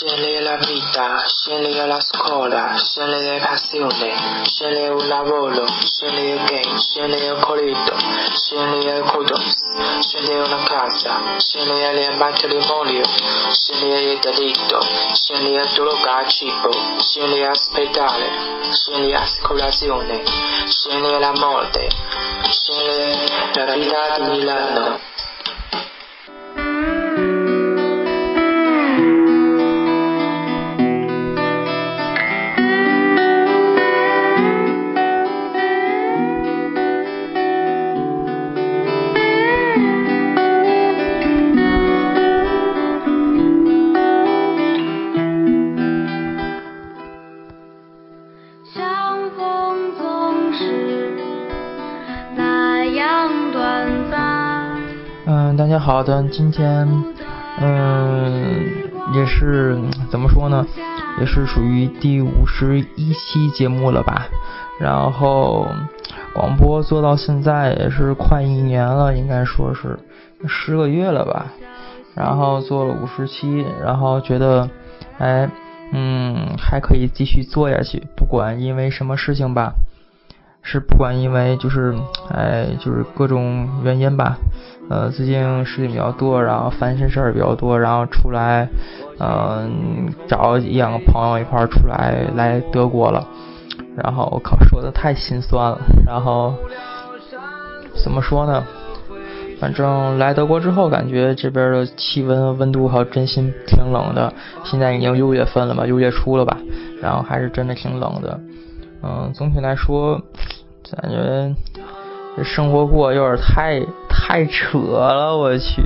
Scegli la vita, scegli la scuola, scegli le passioni, scegli il lavoro, scegli il game, scegli il corrido, scegli il kudos, scegli una casa, scegli il matrimonio, scegli il delitto, scegli il droga cibo, scegli l'ospedale, scegli l'assicurazione, scegli la morte, scegli la vita di Milano. 好的，今天，嗯，也是怎么说呢，也是属于第五十一期节目了吧。然后广播做到现在也是快一年了，应该说是十个月了吧。然后做了五十期，然后觉得，哎，嗯，还可以继续做下去，不管因为什么事情吧。是不管因为就是，哎，就是各种原因吧，呃，最近事情比较多，然后烦心事儿比较多，然后出来，嗯，找一两个朋友一块儿出来来德国了，然后我靠，说的太心酸了，然后怎么说呢？反正来德国之后，感觉这边的气温温度还真心挺冷的，现在已经六月份了吧，六月初了吧，然后还是真的挺冷的。嗯，总体来说，感觉这生活过有点太太扯了，我去，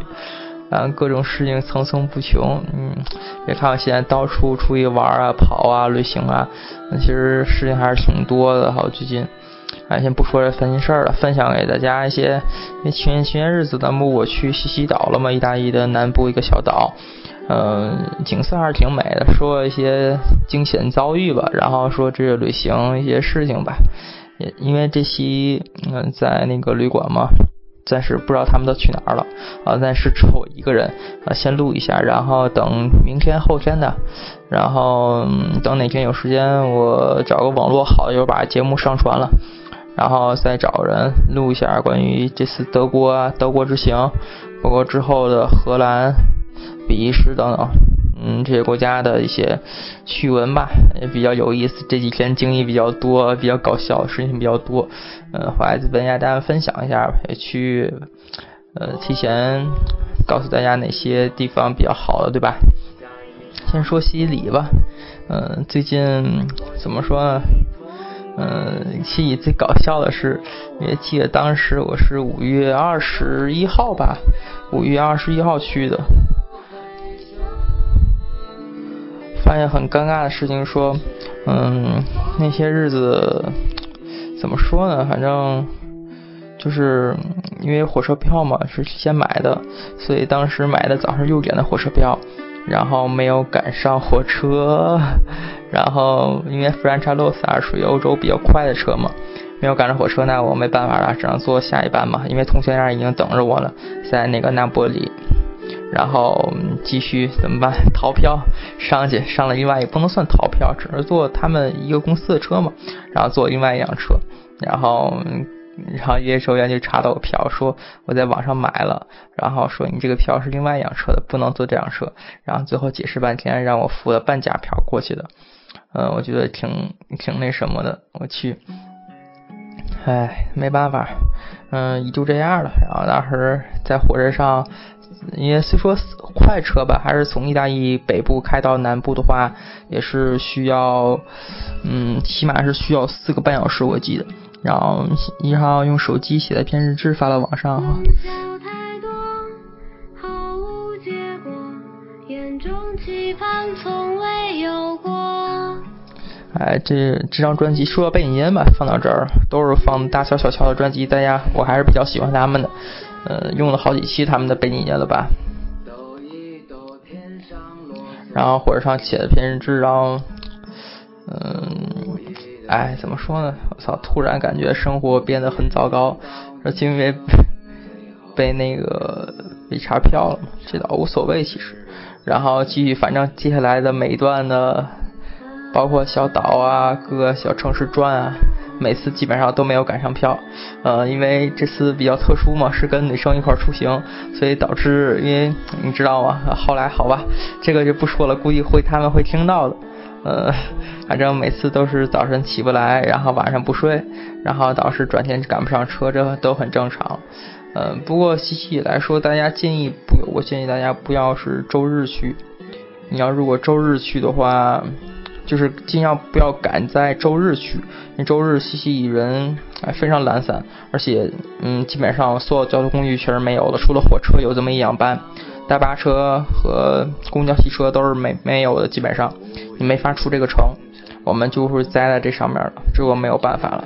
后各种事情层层不穷。嗯，别看我现在到处出去玩啊、跑啊、旅行啊，其实事情还是挺多的。好，最近，哎，先不说这烦心事儿了，分享给大家一些。因为前前些日子，咱们我去西西岛了嘛，意大利的南部一个小岛。嗯，景色还是挺美的。说一些惊险遭遇吧，然后说这个旅行一些事情吧。也因为这期嗯在那个旅馆嘛，暂时不知道他们都去哪儿了啊。暂时只有我一个人啊，先录一下，然后等明天后天的，然后等哪天有时间，我找个网络好就把节目上传了，然后再找人录一下关于这次德国德国之行，包括之后的荷兰。比利时等等，嗯，这些国家的一些趣闻吧，也比较有意思。这几天经历比较多，比较搞笑，事情比较多，嗯，回来跟大家分享一下，也去呃提前告诉大家哪些地方比较好的，对吧？先说西里吧，嗯，最近怎么说呢？嗯，西西里最搞笑的是，也记得当时我是五月二十一号吧，五月二十一号去的。发现很尴尬的事情，说，嗯，那些日子怎么说呢？反正就是因为火车票嘛是提前买的，所以当时买的早上六点的火车票，然后没有赶上火车，然后因为弗兰查洛萨属于欧洲比较快的车嘛，没有赶上火车，那我没办法了，只能坐下一班嘛，因为同学那儿已经等着我了，在那个那波里。然后继续怎么办？逃票上去，上了另外也不能算逃票，只是坐他们一个公司的车嘛。然后坐另外一辆车，然后然后验收员就查到我票，说我在网上买了，然后说你这个票是另外一辆车的，不能坐这辆车。然后最后解释半天，让我付了半价票过去的。嗯，我觉得挺挺那什么的，我去。唉，没办法，嗯，也就这样了。然后当时在火车上。因为虽说快车吧，还是从意大利北部开到南部的话，也是需要，嗯，起码是需要四个半小时，我记得。然后一号用手机写的篇日志发到网上哈。哎，这这张专辑说到背景音吧，放到这儿都是放大乔小乔的专辑，大家我还是比较喜欢他们的。呃，用了好几期他们的背景音了吧？然后火车上写的篇日志，然后，嗯，哎，怎么说呢？我操，突然感觉生活变得很糟糕，就因为 被那个被查票了嘛，这倒无所谓其实。然后继续，反正接下来的每一段的，包括小岛啊，各个小城市转啊，每次基本上都没有赶上票，呃，因为这次比较特殊嘛，是跟女生一块出行，所以导致，因为你知道吗？后来好吧，这个就不说了，估计会他们会听到的，呃，反正每次都是早晨起不来，然后晚上不睡，然后导致转天赶不上车，这都很正常。嗯，不过细细来说，大家建议不，我建议大家不要是周日去。你要如果周日去的话，就是尽量不要赶在周日去。因为周日西西里人哎非常懒散，而且嗯基本上所有交通工具全是没有的，除了火车有这么一两班，大巴车和公交汽车都是没没有的，基本上你没法出这个城。我们就是栽在这上面了，这我没有办法了。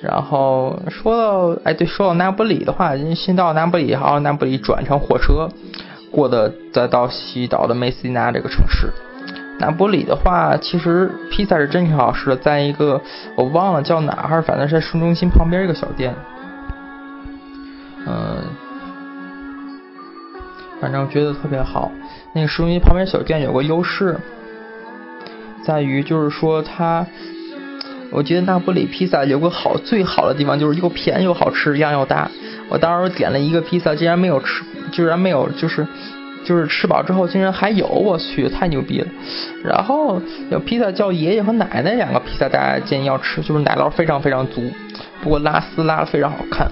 然后说到，哎，对，说到那不里的话，先到那不里，然后那不里转乘火车过的，再到西岛的梅斯纳这个城市。那不里的话，其实披萨是真挺好吃的，在一个我忘了叫哪儿，反正是市中心旁边一个小店。嗯，反正觉得特别好。那个市中心旁边小店有个优势，在于就是说它。我觉得那不里披萨有个好最好的地方就是又便宜又好吃，量又大。我当时点了一个披萨，竟然没有吃，居然没有，就是就是吃饱之后竟然还有，我去，太牛逼了。然后有披萨叫爷爷和奶奶两个披萨，大家建议要吃，就是奶酪非常非常足，不过拉丝拉的非常好看。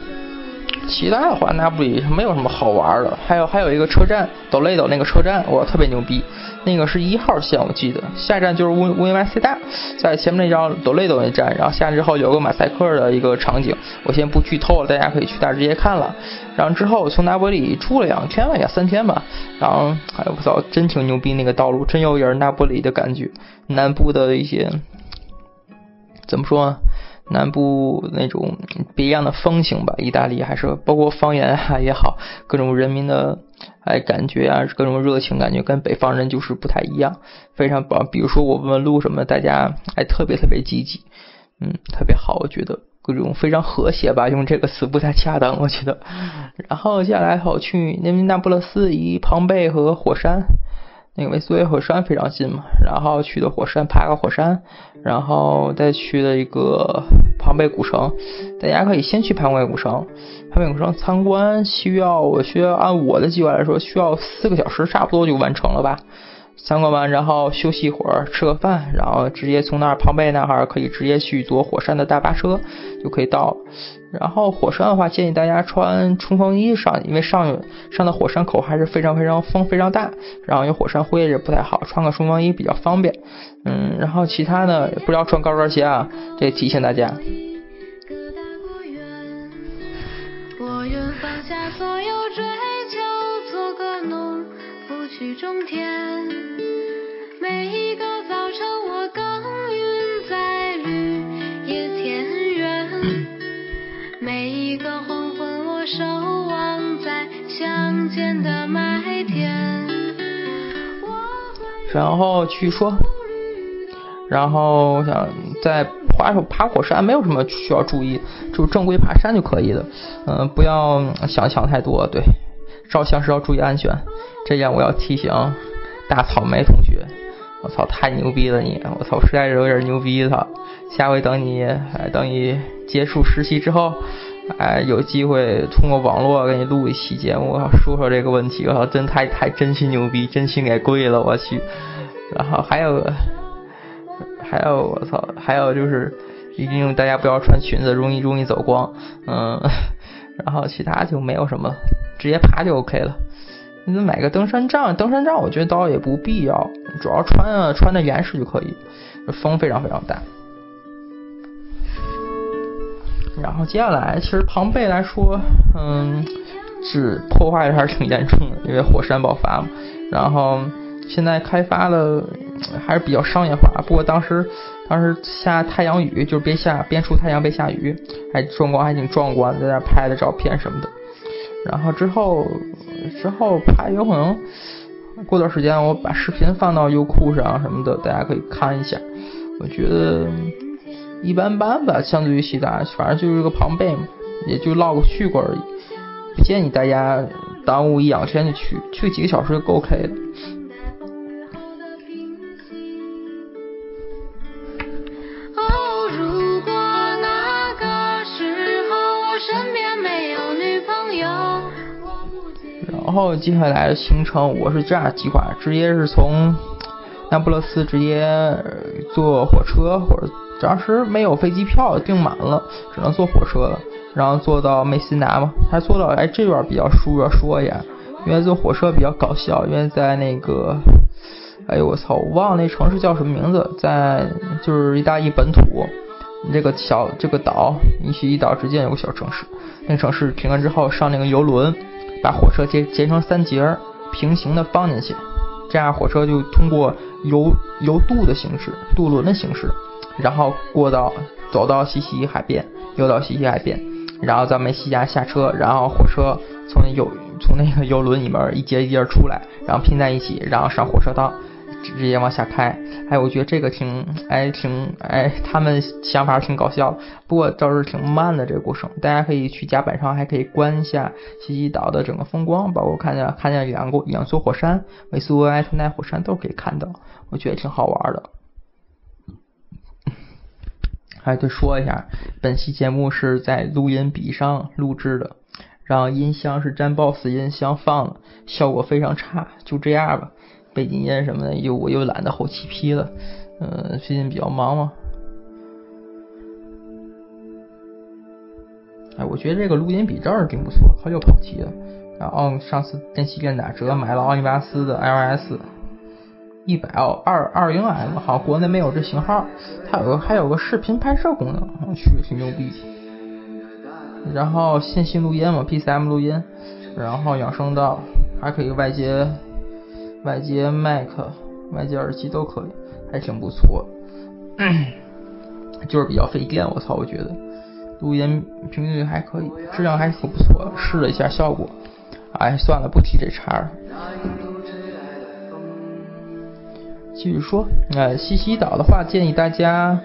其他的话，那不里没有什么好玩的。还有还有一个车站，斗雷斗那个车站，我，特别牛逼。那个是一号线，我记得下站就是乌乌维塞大，在前面那张斗雷斗那站，然后下之后有个马赛克的一个场景，我先不剧透了，大家可以去那直接看了。然后之后从那不里住了两天吧，也三天吧。然后哎我操，真挺牛逼，那个道路真有点那不里的感觉，南部的一些怎么说呢？南部那种别样的风情吧，意大利还是包括方言啊也好，各种人民的哎感觉啊，各种热情感觉跟北方人就是不太一样，非常棒。比如说我问路什么，大家哎特别特别积极，嗯，特别好，我觉得各种非常和谐吧，用这个词不太恰当，我觉得。然后接下来跑去那那不勒斯，以庞贝和火山。那个维苏威火山非常近嘛，然后去的火山爬个火山，然后再去的一个庞贝古城，大家可以先去庞贝古城，庞贝古城参观需要我需要按我的计划来说需要四个小时差不多就完成了吧。参观完，然后休息一会儿，吃个饭，然后直接从那儿庞贝那儿可以直接去坐火山的大巴车，就可以到。然后火山的话，建议大家穿冲锋衣上，因为上上的火山口还是非常非常风非常大，然后有火山灰也不太好，穿个冲锋衣比较方便。嗯，然后其他的不要穿高跟鞋啊，这提 醒大家。我愿放下所有追求，做个农夫去种田园；每一个黄昏，我守望在乡间的麦田。然后去说，然后我想在爬手爬火山没有什么需要注意，就正规爬山就可以了。嗯，不要想想太多。对，照相时要注意安全。这样我要提醒大草莓同学，我操，太牛逼了你！我操，实在是有点牛逼他。下回等你哎等你结束实习之后。哎，有机会通过网络给你录一期节目，说说这个问题，我操，真太太真心牛逼，真心给跪了，我去。然后还有，还有我操，还有就是一定大家不要穿裙子，容易容易走光。嗯，然后其他就没有什么，直接爬就 OK 了。你买个登山杖，登山杖我觉得倒也不必要，主要穿啊穿的严实就可以。风非常非常大。然后接下来，其实庞贝来说，嗯，是破坏的还是挺严重的，因为火山爆发嘛。然后现在开发的还是比较商业化，不过当时当时下太阳雨，就是边下边出太阳边下雨，还壮观，还挺壮观，在那拍的照片什么的。然后之后之后拍有可能过段时间我把视频放到优酷上什么的，大家可以看一下。我觉得。一般般吧，相对于其他，反正就是个庞贝嘛，也就唠个去过而已。不建议大家耽误一两天就去，去几个小时就够 OK 了。然后接下来的行程我是这样计划，直接是从那不勒斯直接坐火车，或者当时没有飞机票订满了，只能坐火车了，然后坐到梅西拿嘛，还坐到哎这段比较舒，要说一下，因为坐火车比较搞笑，因为在那个。哎呦我操！我忘了那城市叫什么名字，在就是意大利本土，这个小这个岛，伊西伊岛之间有个小城市。那城市停了之后，上那个游轮，把火车截截成三节，平行的放进去，这样火车就通过游游渡的形式，渡轮的形式，然后过到走到西西海边，游到西西海边，然后咱们西家下车，然后火车从游从那个游轮里面一节一节出来，然后拼在一起，然后上火车道。直直接往下开，哎，我觉得这个挺，哎，挺，哎，他们想法挺搞笑，不过倒是挺慢的这个过程。大家可以去甲板上，还可以观一下西西岛的整个风光，包括看见看见两个两座火山，维苏埃特奈火山都可以看到，我觉得挺好玩的。还得说一下，本期节目是在录音笔上录制的，然后音箱是詹 boss 音箱放的，效果非常差，就这样吧。背景音什么的，又我又懒得后期 P 了，嗯，最近比较忙嘛。哎，我觉得这个录音笔真是挺不错，好久跑题了。然后上次电器店打折买了奥尼巴斯的 LS 一百二二零 M，好像国内没有这型号。它有个还有个视频拍摄功能，我去挺牛逼。然后线性录音嘛，PCM 录音，然后养声道还可以外接。外接麦克、外接耳机都可以，还挺不错。就是比较费电，我操！我觉得录音频率还可以，质量还挺不错。试了一下效果，哎，算了，不提这茬了。继续说，那，西西岛的话，建议大家。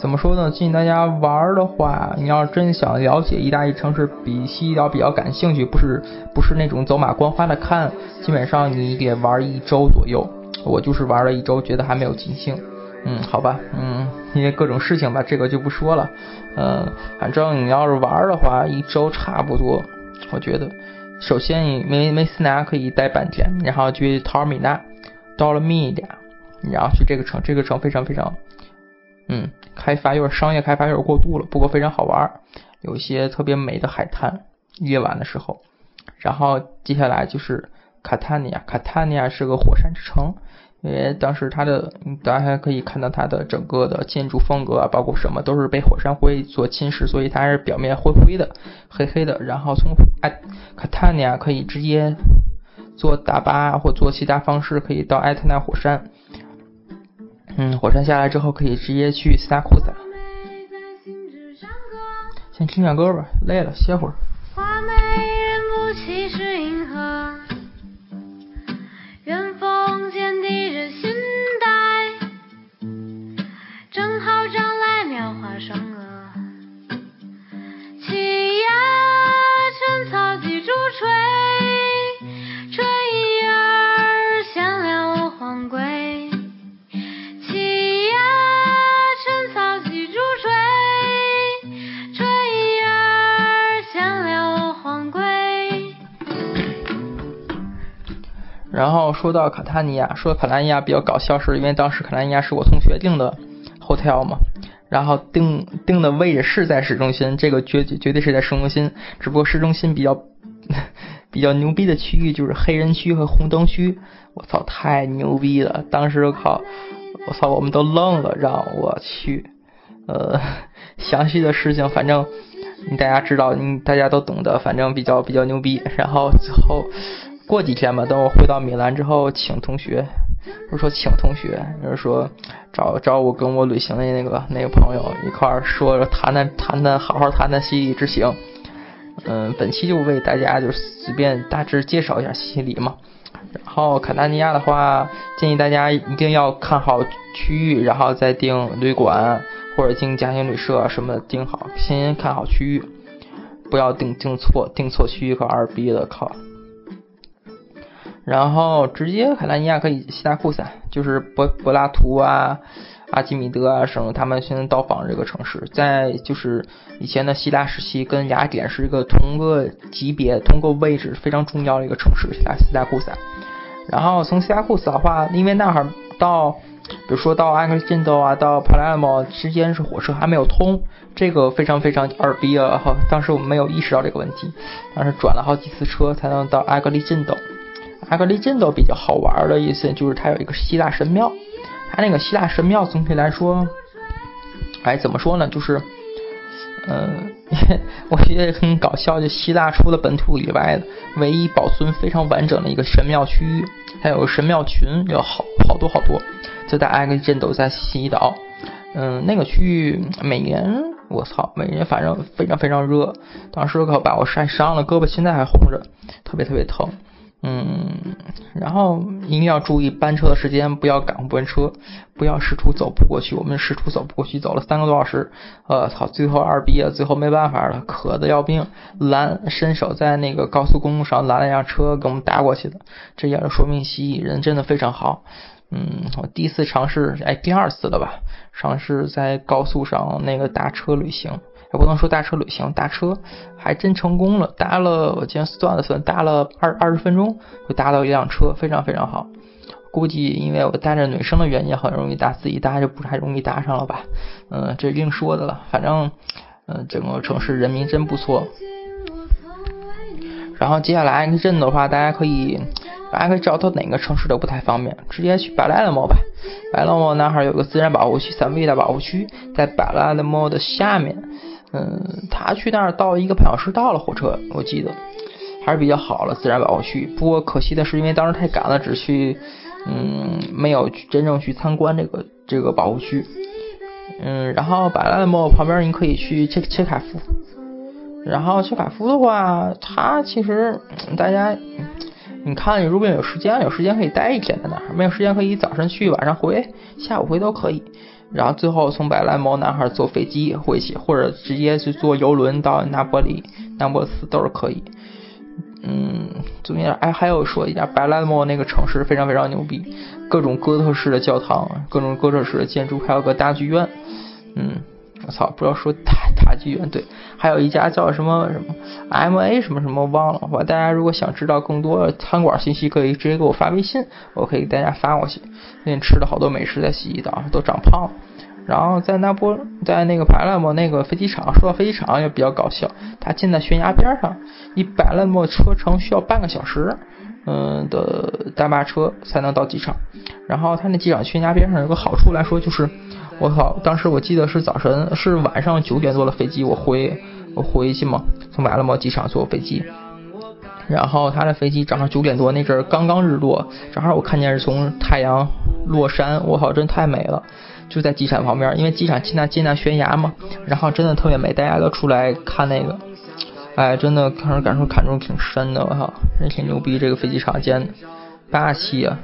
怎么说呢？建议大家玩的话，你要真想了解意大利城市，比西西岛比较感兴趣，不是不是那种走马观花的看，基本上你得玩一周左右。我就是玩了一周，觉得还没有尽兴。嗯，好吧，嗯，因为各种事情吧，这个就不说了。嗯，反正你要是玩的话，一周差不多。我觉得，首先你梅梅斯拿可以待半天，然后去陶尔米纳，到了米点，然后去这个城，这个城非常非常。嗯，开发有点商业开发有点过度了，不过非常好玩，有一些特别美的海滩，夜晚的时候。然后接下来就是卡塔尼亚，卡塔尼亚是个火山之城，因为当时它的大家可以看到它的整个的建筑风格啊，包括什么都是被火山灰所侵蚀，所以它是表面灰灰的、黑黑的。然后从埃卡塔尼亚可以直接坐大巴或坐其他方式可以到埃特纳火山。嗯，火山下来之后可以直接去斯达库萨。先听点歌吧，累了歇会儿。说到卡塔尼亚，说卡塔尼亚比较搞笑，是因为当时卡塔尼亚是我同学订的 hotel 嘛，然后订订的位置是在市中心，这个绝绝对是在市中心，只不过市中心比较 比较牛逼的区域就是黑人区和红灯区，我操，太牛逼了！当时靠，我操，我们都愣了，让我去，呃，详细的事情反正大家知道，你大家都懂得，反正比较比较牛逼，然后最后。过几天吧，等我回到米兰之后，请同学，不是说请同学，就是说找找我跟我旅行的那个那个朋友一块儿说谈谈谈谈，好好谈谈西里之行。嗯，本期就为大家就随便大致介绍一下西里嘛。然后卡塔尼亚的话，建议大家一定要看好区域，然后再订旅馆或者订家庭旅社什么的订好，先看好区域，不要订订错，订错区域可二逼了，靠。然后直接海拉尼亚可以西达库萨，就是柏柏拉图啊、阿基米德啊什么，他们现在到访这个城市，在就是以前的希腊时期跟雅典是一个同个级别、同个位置非常重要的一个城市，西达西达库萨。然后从西达库萨的话，因为那会儿到。比如说到埃克森岛啊，到帕拉莫之间是火车还没有通，这个非常非常二逼啊！当时我们没有意识到这个问题，当时转了好几次车才能到埃格利镇岛。埃格利镇岛比较好玩的意思就是它有一个希腊神庙，它那个希腊神庙总体来说，哎，怎么说呢？就是，嗯，我觉得很搞笑，就希腊除了本土以外的唯一保存非常完整的一个神庙区域，还有神庙群，有好好多好多。就在埃格镇都在西岛，嗯，那个区域每年我操，每年反正非常非常热，当时可把我晒伤了，胳膊现在还红着，特别特别疼，嗯，然后一定要注意班车的时间，不要赶班车，不要试图走不过去，我们试图走不过去，走了三个多小时，呃操，最后二逼了，最后没办法了，渴的要命，拦伸手在那个高速公路上拦了一辆车给我们搭过去的，这也是说明西蜴人真的非常好。嗯，我第一次尝试，哎，第二次了吧？尝试在高速上那个搭车旅行，也不能说搭车旅行，搭车还真成功了。搭了，我今天算了算，搭了二二十分钟就搭到一辆车，非常非常好。估计因为我带着女生的原因，很容易搭，自己搭就不太容易搭上了吧？嗯，这另说的了。反正，嗯，整个城市人民真不错。然后接下来一个镇的话，大家可以。大家可以找到哪个城市都不太方便，直接去巴莱的猫吧。巴莱勒莫那哈有个自然保护区，三维的保护区，在巴莱的猫的下面。嗯，他去那儿到一个半小时到了火车，我记得还是比较好了自然保护区。不过可惜的是，因为当时太赶了，只去嗯没有去真正去参观这个这个保护区。嗯，然后巴莱勒莫旁边你可以去切切卡夫。然后切卡夫的话，它其实大家。你看，你如果有时间，有时间可以待一天在那儿；没有时间，可以早上去，晚上回，下午回都可以。然后最后从百兰毛男孩坐飞机回去，或者直接去坐游轮到那波里、那波斯都是可以。嗯，中间哎，还有说一下，白兰毛那个城市非常非常牛逼，各种哥特式的教堂，各种哥特式的建筑，还有个大剧院。嗯。我操，不要说大大剧院对，还有一家叫什么什么 M A 什么什么忘了。我大家如果想知道更多餐馆信息，可以直接给我发微信，我可以给大家发过去。最近吃了好多美食，在西西岛都长胖了。然后在那波，在那个百兰莫那个飞机场，说到飞机场也比较搞笑，它建在悬崖边上，一百兰莫车程需要半个小时，嗯的大巴车才能到机场。然后它那机场悬崖边上有个好处来说就是。我靠！当时我记得是早晨，是晚上九点多的飞机，我回我回去嘛，从马拉莫机场坐飞机，然后他的飞机早上九点多那阵儿刚刚日落，正好我看见是从太阳落山，我靠，真太美了！就在机场旁边，因为机场进那进那悬崖嘛，然后真的特别美，大家都出来看那个，哎，真的看着感受感触挺深的，我靠，真挺牛逼，这个飞机场建的霸气啊！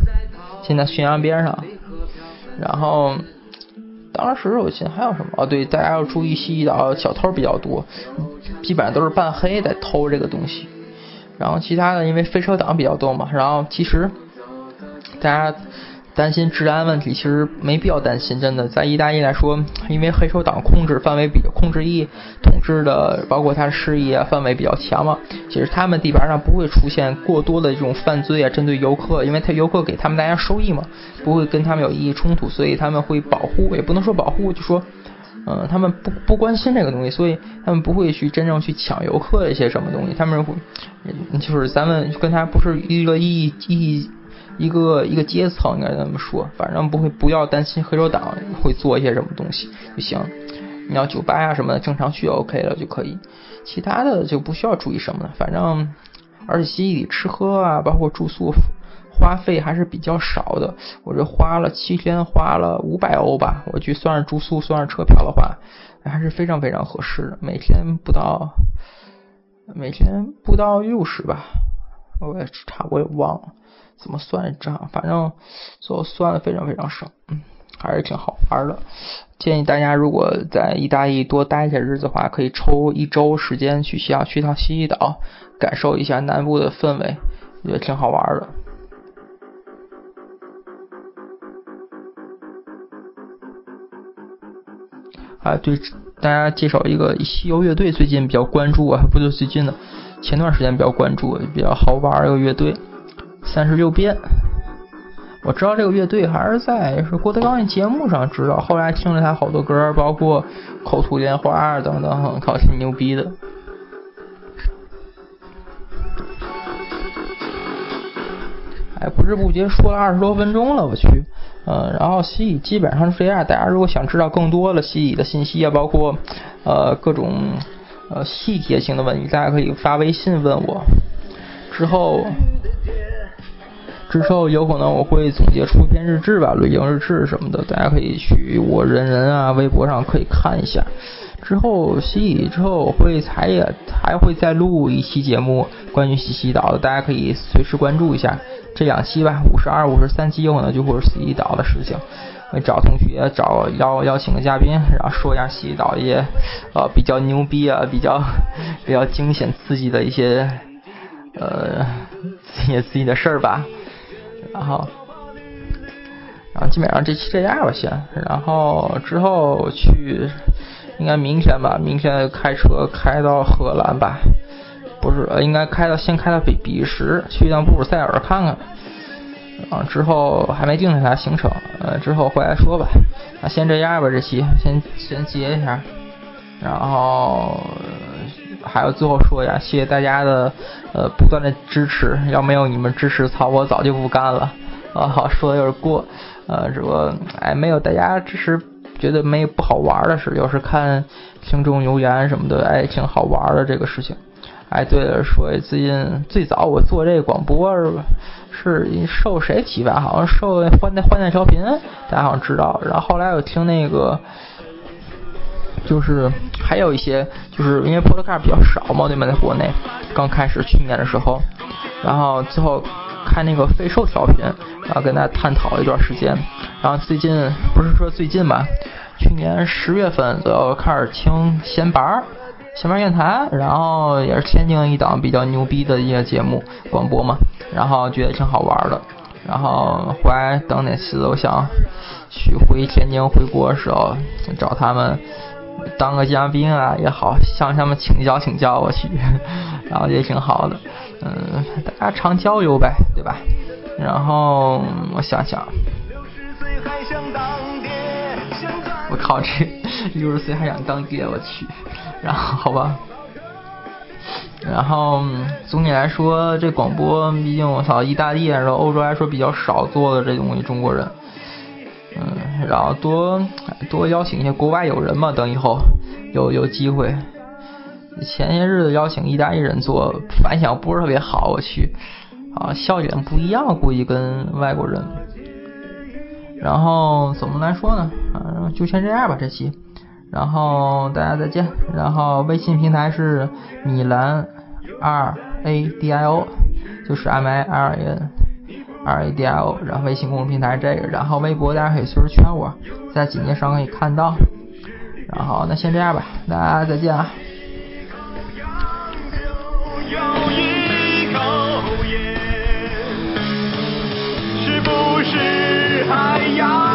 建在悬崖边上，然后。当时我记得还有什么？哦，对，大家要注意，西岛小偷比较多，基本上都是半黑在偷这个东西。然后其他的，因为飞车党比较多嘛，然后其实大家。担心治安问题，其实没必要担心。真的，在意大利来说，因为黑手党控制范围比控制一统治的，包括他事业范围比较强嘛。其实他们地盘上不会出现过多的这种犯罪啊，针对游客，因为他游客给他们大家收益嘛，不会跟他们有利益冲突，所以他们会保护，也不能说保护，就说，嗯，他们不不关心这个东西，所以他们不会去真正去抢游客一些什么东西。他们会，就是咱们跟他不是一个意义。一个一个阶层应该这么说，反正不会不要担心黑手党会做一些什么东西就行。你要酒吧呀什么的正常去 OK 了就可以，其他的就不需要注意什么了。反正而且西里吃喝啊，包括住宿花费还是比较少的。我这花了七天花了五百欧吧，我去算是住宿算是车票的话，还是非常非常合适的。每天不到每天不到六十吧，我也差，我也忘了怎么算账，反正最后算的非常非常少，嗯，还是挺好玩的。建议大家如果在意大利多待些日子的话，可以抽一周时间去西亚去一趟西西岛，感受一下南部的氛围，也挺好玩的。啊，对，大家介绍一个西游乐队最近比较关注啊，不就最近的。前段时间比较关注，比较好玩一个乐队，三十六变。我知道这个乐队还是在是郭德纲的节目上知道，后来听了他好多歌，包括口吐莲花等等，靠，挺牛逼的。哎，不知不觉说了二十多分钟了，我去，嗯，然后西乙基本上是这样。大家如果想知道更多的西乙的信息啊，包括呃各种呃细节性的问题，大家可以发微信问我。之后。之后有可能我会总结出一篇日志吧，旅行日志什么的，大家可以去我人人啊微博上可以看一下。之后西西之后会才也还会再录一期节目关于西西岛的，大家可以随时关注一下这两期吧，五十二、五十三期有可能就会是西西岛的事情，会找同学找邀邀请个嘉宾，然后说一下西西岛一些呃比较牛逼啊，比较比较惊险刺激的一些呃一些自己的事儿吧。然后，然后基本上这期这样吧，先。然后之后去，应该明天吧，明天开车开到荷兰吧，不是，应该开到先开到比比利时，去趟布鲁塞尔看看。啊，之后还没定下来行程，呃，之后回来说吧。那先这样吧，这期先先结一下。然后还有最后说一下，谢谢大家的呃不断的支持，要没有你们支持，曹，我早就不干了。啊，好说的有点过，呃，这个哎没有大家支持，觉得没不好玩的事，要是看听众留言什么的，哎，挺好玩的这个事情。哎，对了，说最近最早我做这个广播是受谁启发？好像受欢欢电调频，大家好像知道。然后后来我听那个。就是还有一些，就是因为 Podcast 比较少嘛，对吗？在国内刚开始去年的时候，然后最后开那个废兽调频，然后跟大家探讨了一段时间，然后最近不是说最近吧，去年十月份左右开始听闲班闲班电台，然后也是天津一档比较牛逼的一些节目广播嘛，然后觉得挺好玩的，然后回来等哪次我想去回天津回国的时候找他们。当个嘉宾啊也好，向他们请教请教，我去，然后也挺好的，嗯，大家常交流呗，对吧？然后我想想，我靠，这 六十岁还想当爹，我去，然后好吧，然后总体来说，这广播毕竟我操，意大利然后欧洲来说比较少做的这东西，中国人。嗯，然后多多邀请一些国外友人嘛，等以后有有机会。前些日子邀请意大利人做，反响不是特别好，我去，啊，笑点不一样，估计跟外国人。然后怎么来说呢？嗯，就先这样吧，这期。然后大家再见。然后微信平台是米兰 R A D I O，就是 m i l a n 二 a d i o。然后微信公众平台这个，然后微博大家可以随时圈我，在简介上可以看到。然后那先这样吧，大家再见啊。还要。